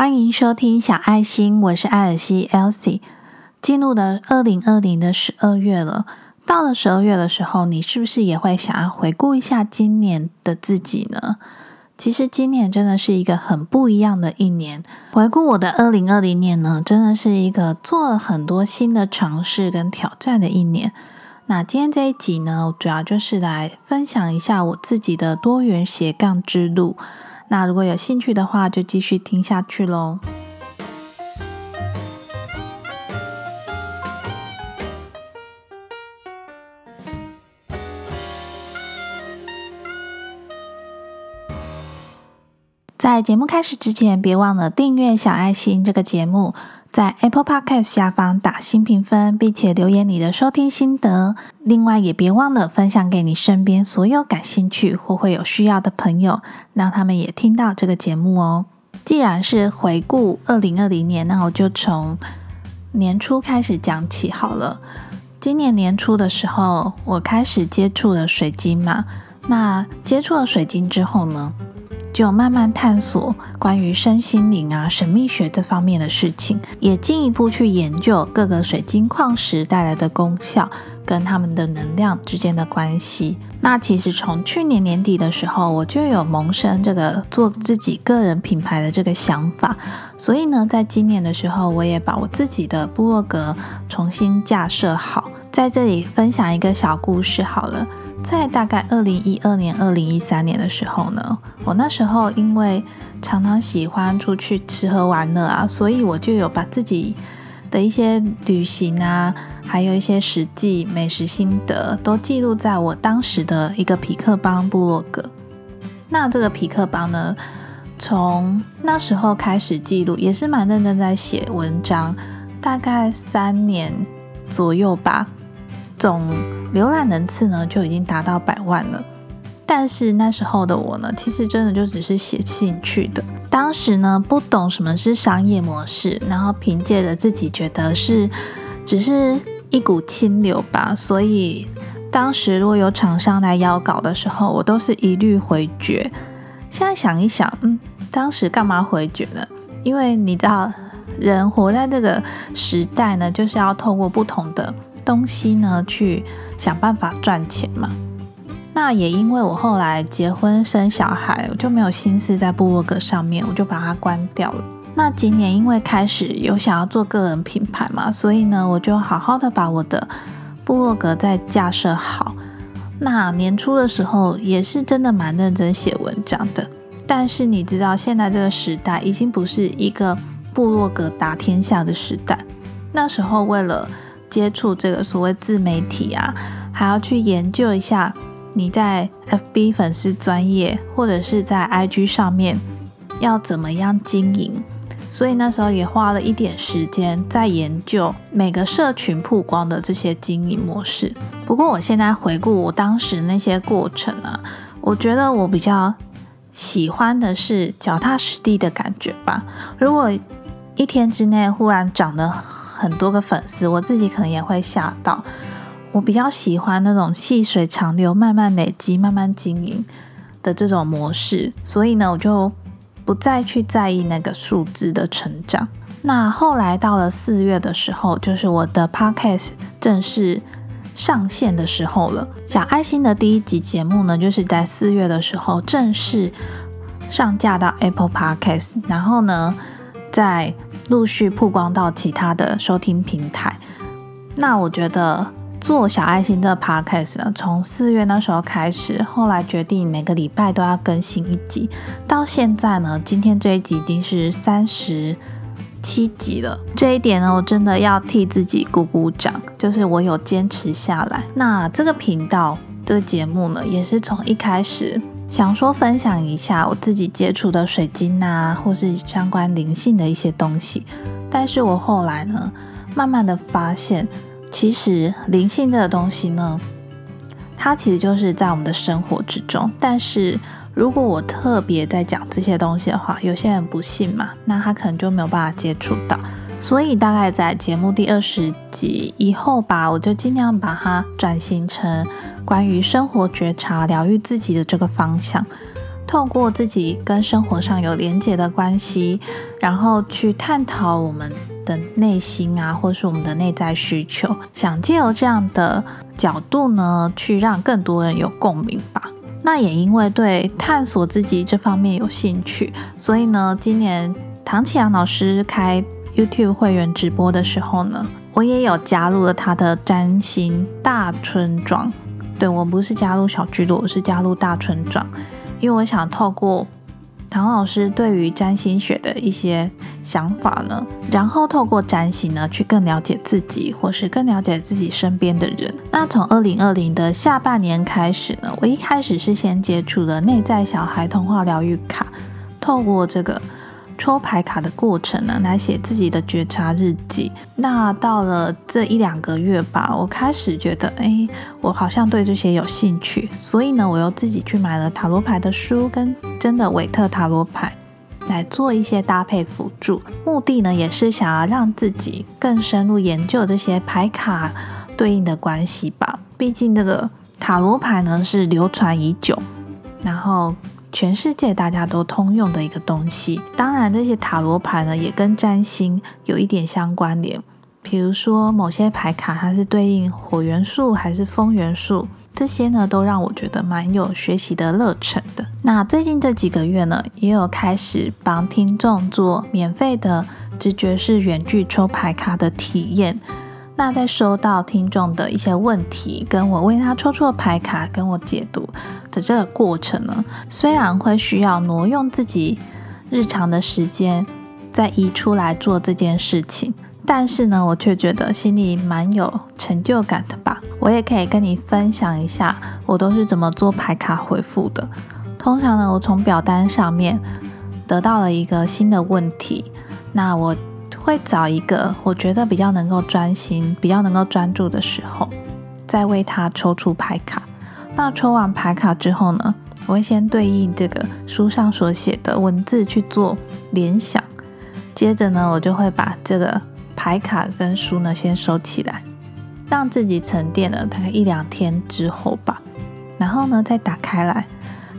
欢迎收听小爱心，我是艾尔西 Elsie。进入了二零二零的十二月了，到了十二月的时候，你是不是也会想要回顾一下今年的自己呢？其实今年真的是一个很不一样的一年。回顾我的二零二零年呢，真的是一个做了很多新的尝试跟挑战的一年。那今天这一集呢，主要就是来分享一下我自己的多元斜杠之路。那如果有兴趣的话，就继续听下去喽。在节目开始之前，别忘了订阅小爱心这个节目。在 Apple Podcast 下方打新评分，并且留言你的收听心得。另外，也别忘了分享给你身边所有感兴趣或会有需要的朋友，让他们也听到这个节目哦。既然是回顾二零二零年，那我就从年初开始讲起好了。今年年初的时候，我开始接触了水晶嘛。那接触了水晶之后呢？就慢慢探索关于身心灵啊、神秘学这方面的事情，也进一步去研究各个水晶矿石带来的功效跟它们的能量之间的关系。那其实从去年年底的时候，我就有萌生这个做自己个人品牌的这个想法，所以呢，在今年的时候，我也把我自己的部落格重新架设好，在这里分享一个小故事好了。在大概二零一二年、二零一三年的时候呢，我那时候因为常常喜欢出去吃喝玩乐啊，所以我就有把自己的一些旅行啊，还有一些实际美食心得都记录在我当时的一个皮克邦部落格。那这个皮克邦呢，从那时候开始记录，也是蛮认真在写文章，大概三年左右吧。总浏览人次呢就已经达到百万了，但是那时候的我呢，其实真的就只是写兴趣的。当时呢不懂什么是商业模式，然后凭借着自己觉得是只是一股清流吧，所以当时如果有厂商来邀稿的时候，我都是一律回绝。现在想一想，嗯，当时干嘛回绝呢？因为你知道，人活在这个时代呢，就是要透过不同的。东西呢，去想办法赚钱嘛。那也因为我后来结婚生小孩，我就没有心思在部落格上面，我就把它关掉了。那今年因为开始有想要做个人品牌嘛，所以呢，我就好好的把我的部落格再架设好。那年初的时候也是真的蛮认真写文章的。但是你知道，现在这个时代已经不是一个部落格打天下的时代。那时候为了接触这个所谓自媒体啊，还要去研究一下你在 FB 粉丝专业或者是在 IG 上面要怎么样经营，所以那时候也花了一点时间在研究每个社群曝光的这些经营模式。不过我现在回顾我当时那些过程啊，我觉得我比较喜欢的是脚踏实地的感觉吧。如果一天之内忽然长得很多个粉丝，我自己可能也会吓到。我比较喜欢那种细水长流、慢慢累积、慢慢经营的这种模式，所以呢，我就不再去在意那个数字的成长。那后来到了四月的时候，就是我的 podcast 正式上线的时候了。小爱心的第一集节目呢，就是在四月的时候正式上架到 Apple Podcast，然后呢，在陆续曝光到其他的收听平台。那我觉得做小爱心的 podcast 呢，从四月那时候开始，后来决定每个礼拜都要更新一集，到现在呢，今天这一集已经是三十七集了。这一点呢，我真的要替自己鼓鼓掌，就是我有坚持下来。那这个频道这个节目呢，也是从一开始。想说分享一下我自己接触的水晶啊，或是相关灵性的一些东西。但是我后来呢，慢慢的发现，其实灵性这个东西呢，它其实就是在我们的生活之中。但是如果我特别在讲这些东西的话，有些人不信嘛，那他可能就没有办法接触到。所以大概在节目第二十集以后吧，我就尽量把它转型成关于生活觉察、疗愈自己的这个方向。透过自己跟生活上有连结的关系，然后去探讨我们的内心啊，或是我们的内在需求，想借由这样的角度呢，去让更多人有共鸣吧。那也因为对探索自己这方面有兴趣，所以呢，今年唐启阳老师开 YouTube 会员直播的时候呢，我也有加入了他的占星大村庄。对我不是加入小聚落，我是加入大村庄，因为我想透过唐老师对于占星学的一些想法呢，然后透过占星呢，去更了解自己，或是更了解自己身边的人。那从二零二零的下半年开始呢，我一开始是先接触了内在小孩童话疗愈卡，透过这个。抽牌卡的过程呢，来写自己的觉察日记。那到了这一两个月吧，我开始觉得，哎，我好像对这些有兴趣，所以呢，我又自己去买了塔罗牌的书，跟真的韦特塔罗牌来做一些搭配辅助。目的呢，也是想要让自己更深入研究这些牌卡对应的关系吧。毕竟这个塔罗牌呢是流传已久，然后。全世界大家都通用的一个东西，当然这些塔罗牌呢也跟占星有一点相关联。比如说某些牌卡它是对应火元素还是风元素，这些呢都让我觉得蛮有学习的乐程的。那最近这几个月呢，也有开始帮听众做免费的直觉式远距抽牌卡的体验。那在收到听众的一些问题，跟我为他抽出的牌卡，跟我解读的这个过程呢，虽然会需要挪用自己日常的时间再移出来做这件事情，但是呢，我却觉得心里蛮有成就感的吧。我也可以跟你分享一下，我都是怎么做牌卡回复的。通常呢，我从表单上面得到了一个新的问题，那我。会找一个我觉得比较能够专心、比较能够专注的时候，再为他抽出牌卡。那抽完牌卡之后呢，我会先对应这个书上所写的文字去做联想。接着呢，我就会把这个牌卡跟书呢先收起来，让自己沉淀了大概一两天之后吧。然后呢，再打开来，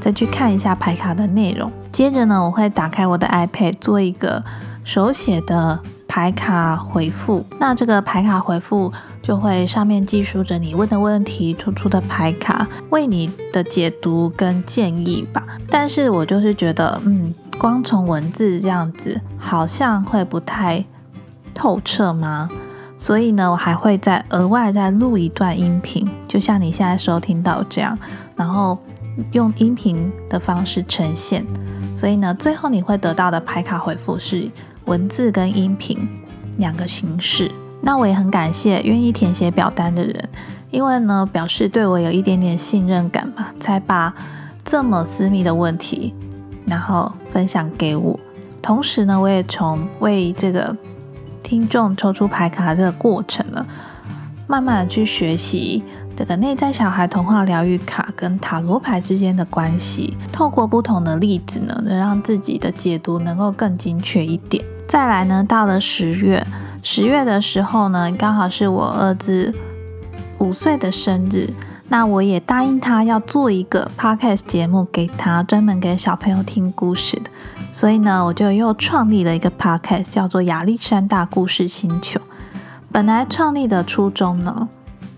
再去看一下牌卡的内容。接着呢，我会打开我的 iPad 做一个。手写的牌卡回复，那这个牌卡回复就会上面记述着你问的问题、出出的牌卡，为你的解读跟建议吧。但是我就是觉得，嗯，光从文字这样子好像会不太透彻吗？所以呢，我还会再额外再录一段音频，就像你现在收听到这样，然后用音频的方式呈现。所以呢，最后你会得到的牌卡回复是。文字跟音频两个形式，那我也很感谢愿意填写表单的人，因为呢表示对我有一点点信任感嘛，才把这么私密的问题然后分享给我。同时呢，我也从为这个听众抽出牌卡这个过程呢，慢慢的去学习。这个内在小孩童话疗愈卡跟塔罗牌之间的关系，透过不同的例子呢，能让自己的解读能够更精确一点。再来呢，到了十月，十月的时候呢，刚好是我儿子五岁的生日，那我也答应他要做一个 podcast 节目给他，专门给小朋友听故事的。所以呢，我就又创立了一个 podcast，叫做亚历山大故事星球。本来创立的初衷呢。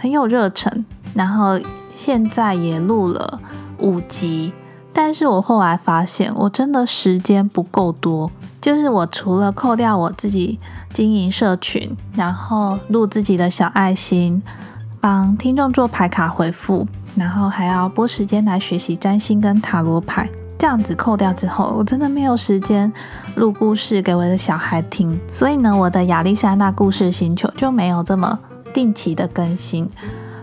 很有热忱，然后现在也录了五集，但是我后来发现我真的时间不够多，就是我除了扣掉我自己经营社群，然后录自己的小爱心，帮听众做牌卡回复，然后还要拨时间来学习占星跟塔罗牌，这样子扣掉之后，我真的没有时间录故事给我的小孩听，所以呢，我的亚历山大故事星球就没有这么。定期的更新，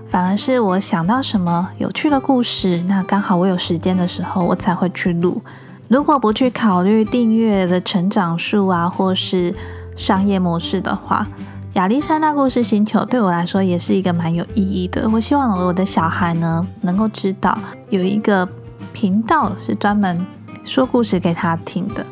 反而是我想到什么有趣的故事，那刚好我有时间的时候，我才会去录。如果不去考虑订阅的成长数啊，或是商业模式的话，亚历山大故事星球对我来说也是一个蛮有意义的。我希望我的小孩呢，能够知道有一个频道是专门说故事给他听的。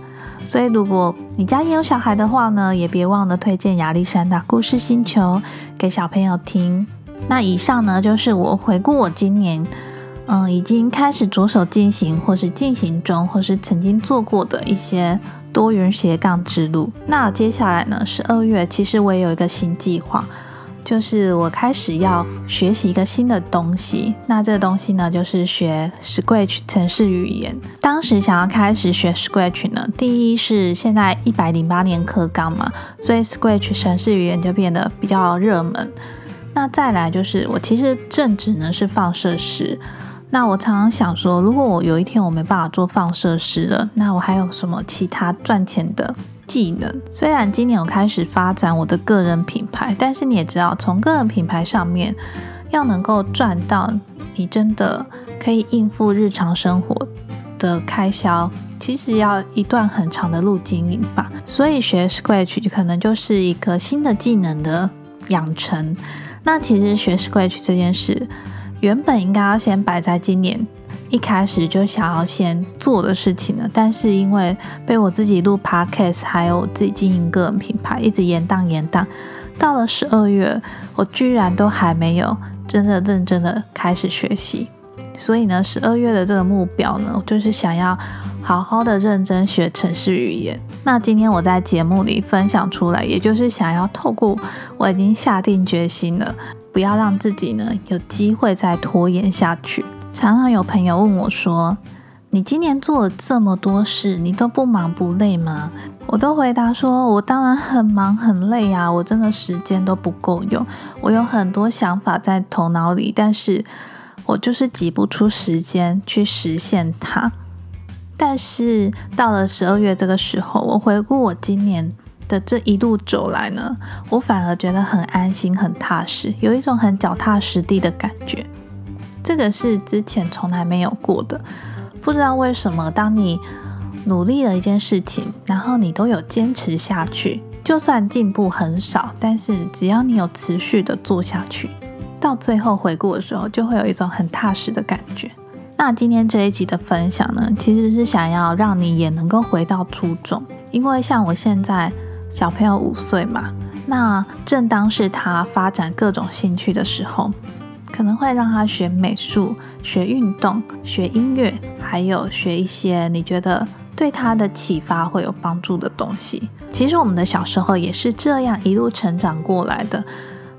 所以，如果你家也有小孩的话呢，也别忘了推荐亚历山大故事星球给小朋友听。那以上呢，就是我回顾我今年嗯，已经开始着手进行，或是进行中，或是曾经做过的一些多元斜杠之路。那接下来呢？十二月，其实我也有一个新计划。就是我开始要学习一个新的东西，那这个东西呢，就是学 Scratch 城市语言。当时想要开始学 Scratch 呢，第一是现在一百零八年课纲嘛，所以 Scratch 城市语言就变得比较热门。那再来就是我其实正职呢是放射师，那我常常想说，如果我有一天我没办法做放射师了，那我还有什么其他赚钱的？技能虽然今年我开始发展我的个人品牌，但是你也知道，从个人品牌上面要能够赚到你真的可以应付日常生活的开销，其实要一段很长的路经营吧。所以学 Scratch 可能就是一个新的技能的养成。那其实学 Scratch 这件事，原本应该要先摆在今年。一开始就想要先做的事情呢，但是因为被我自己录 podcast，还有自己经营个人品牌，一直延宕延宕，到了十二月，我居然都还没有真的认真的开始学习。所以呢，十二月的这个目标呢，就是想要好好的认真学城市语言。那今天我在节目里分享出来，也就是想要透过我已经下定决心了，不要让自己呢有机会再拖延下去。常常有朋友问我说：“你今年做了这么多事，你都不忙不累吗？”我都回答说：“我当然很忙很累啊，我真的时间都不够用。我有很多想法在头脑里，但是我就是挤不出时间去实现它。但是到了十二月这个时候，我回顾我今年的这一路走来呢，我反而觉得很安心、很踏实，有一种很脚踏实地的感觉。”这个是之前从来没有过的，不知道为什么，当你努力了一件事情，然后你都有坚持下去，就算进步很少，但是只要你有持续的做下去，到最后回顾的时候，就会有一种很踏实的感觉。那今天这一集的分享呢，其实是想要让你也能够回到初中，因为像我现在小朋友五岁嘛，那正当是他发展各种兴趣的时候。可能会让他学美术、学运动、学音乐，还有学一些你觉得对他的启发会有帮助的东西。其实我们的小时候也是这样一路成长过来的。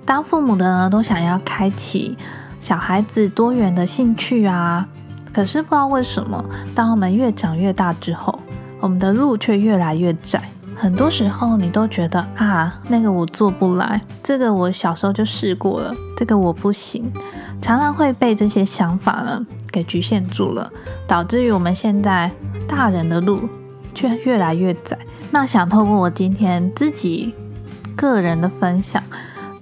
当父母的呢，都想要开启小孩子多元的兴趣啊，可是不知道为什么，当我们越长越大之后，我们的路却越来越窄。很多时候，你都觉得啊，那个我做不来，这个我小时候就试过了，这个我不行，常常会被这些想法呢给局限住了，导致于我们现在大人的路却越来越窄。那想透过我今天自己个人的分享，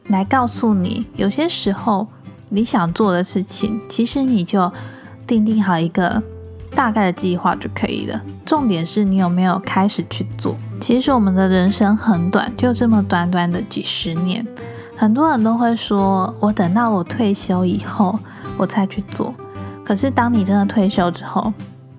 来告诉你，有些时候你想做的事情，其实你就定定好一个。大概的计划就可以了，重点是你有没有开始去做。其实我们的人生很短，就这么短短的几十年。很多人都会说，我等到我退休以后，我才去做。可是当你真的退休之后，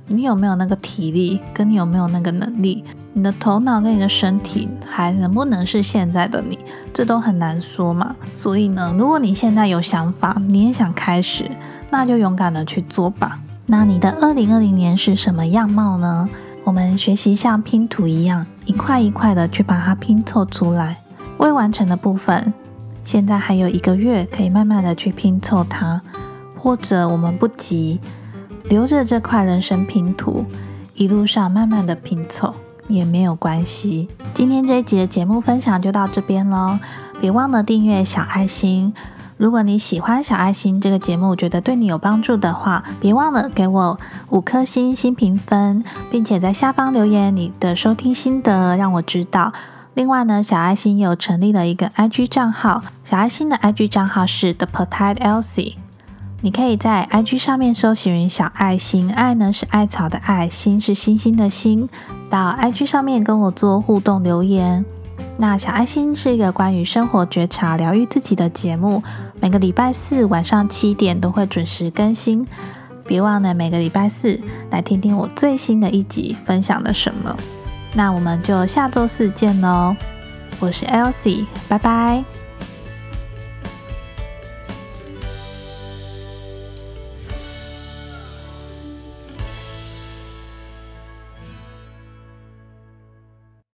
你有没有那个体力，跟你有没有那个能力，你的头脑跟你的身体还能不能是现在的你，这都很难说嘛。所以呢，如果你现在有想法，你也想开始，那就勇敢的去做吧。那你的二零二零年是什么样貌呢？我们学习像拼图一样，一块一块的去把它拼凑出来。未完成的部分，现在还有一个月，可以慢慢的去拼凑它。或者我们不急，留着这块人生拼图，一路上慢慢的拼凑也没有关系。今天这一集的节目分享就到这边喽，别忘了订阅小爱心。如果你喜欢小爱心这个节目，觉得对你有帮助的话，别忘了给我五颗星新评分，并且在下方留言你的收听心得，让我知道。另外呢，小爱心有成立了一个 IG 账号，小爱心的 IG 账号是 The Potato Elsie，你可以在 IG 上面搜寻小爱心，爱呢是艾草的爱，心是星星的心，到 IG 上面跟我做互动留言。那小爱心是一个关于生活觉察、疗愈自己的节目，每个礼拜四晚上七点都会准时更新，别忘了每个礼拜四来听听我最新的一集分享了什么。那我们就下周四见喽，我是 Elsie，拜拜。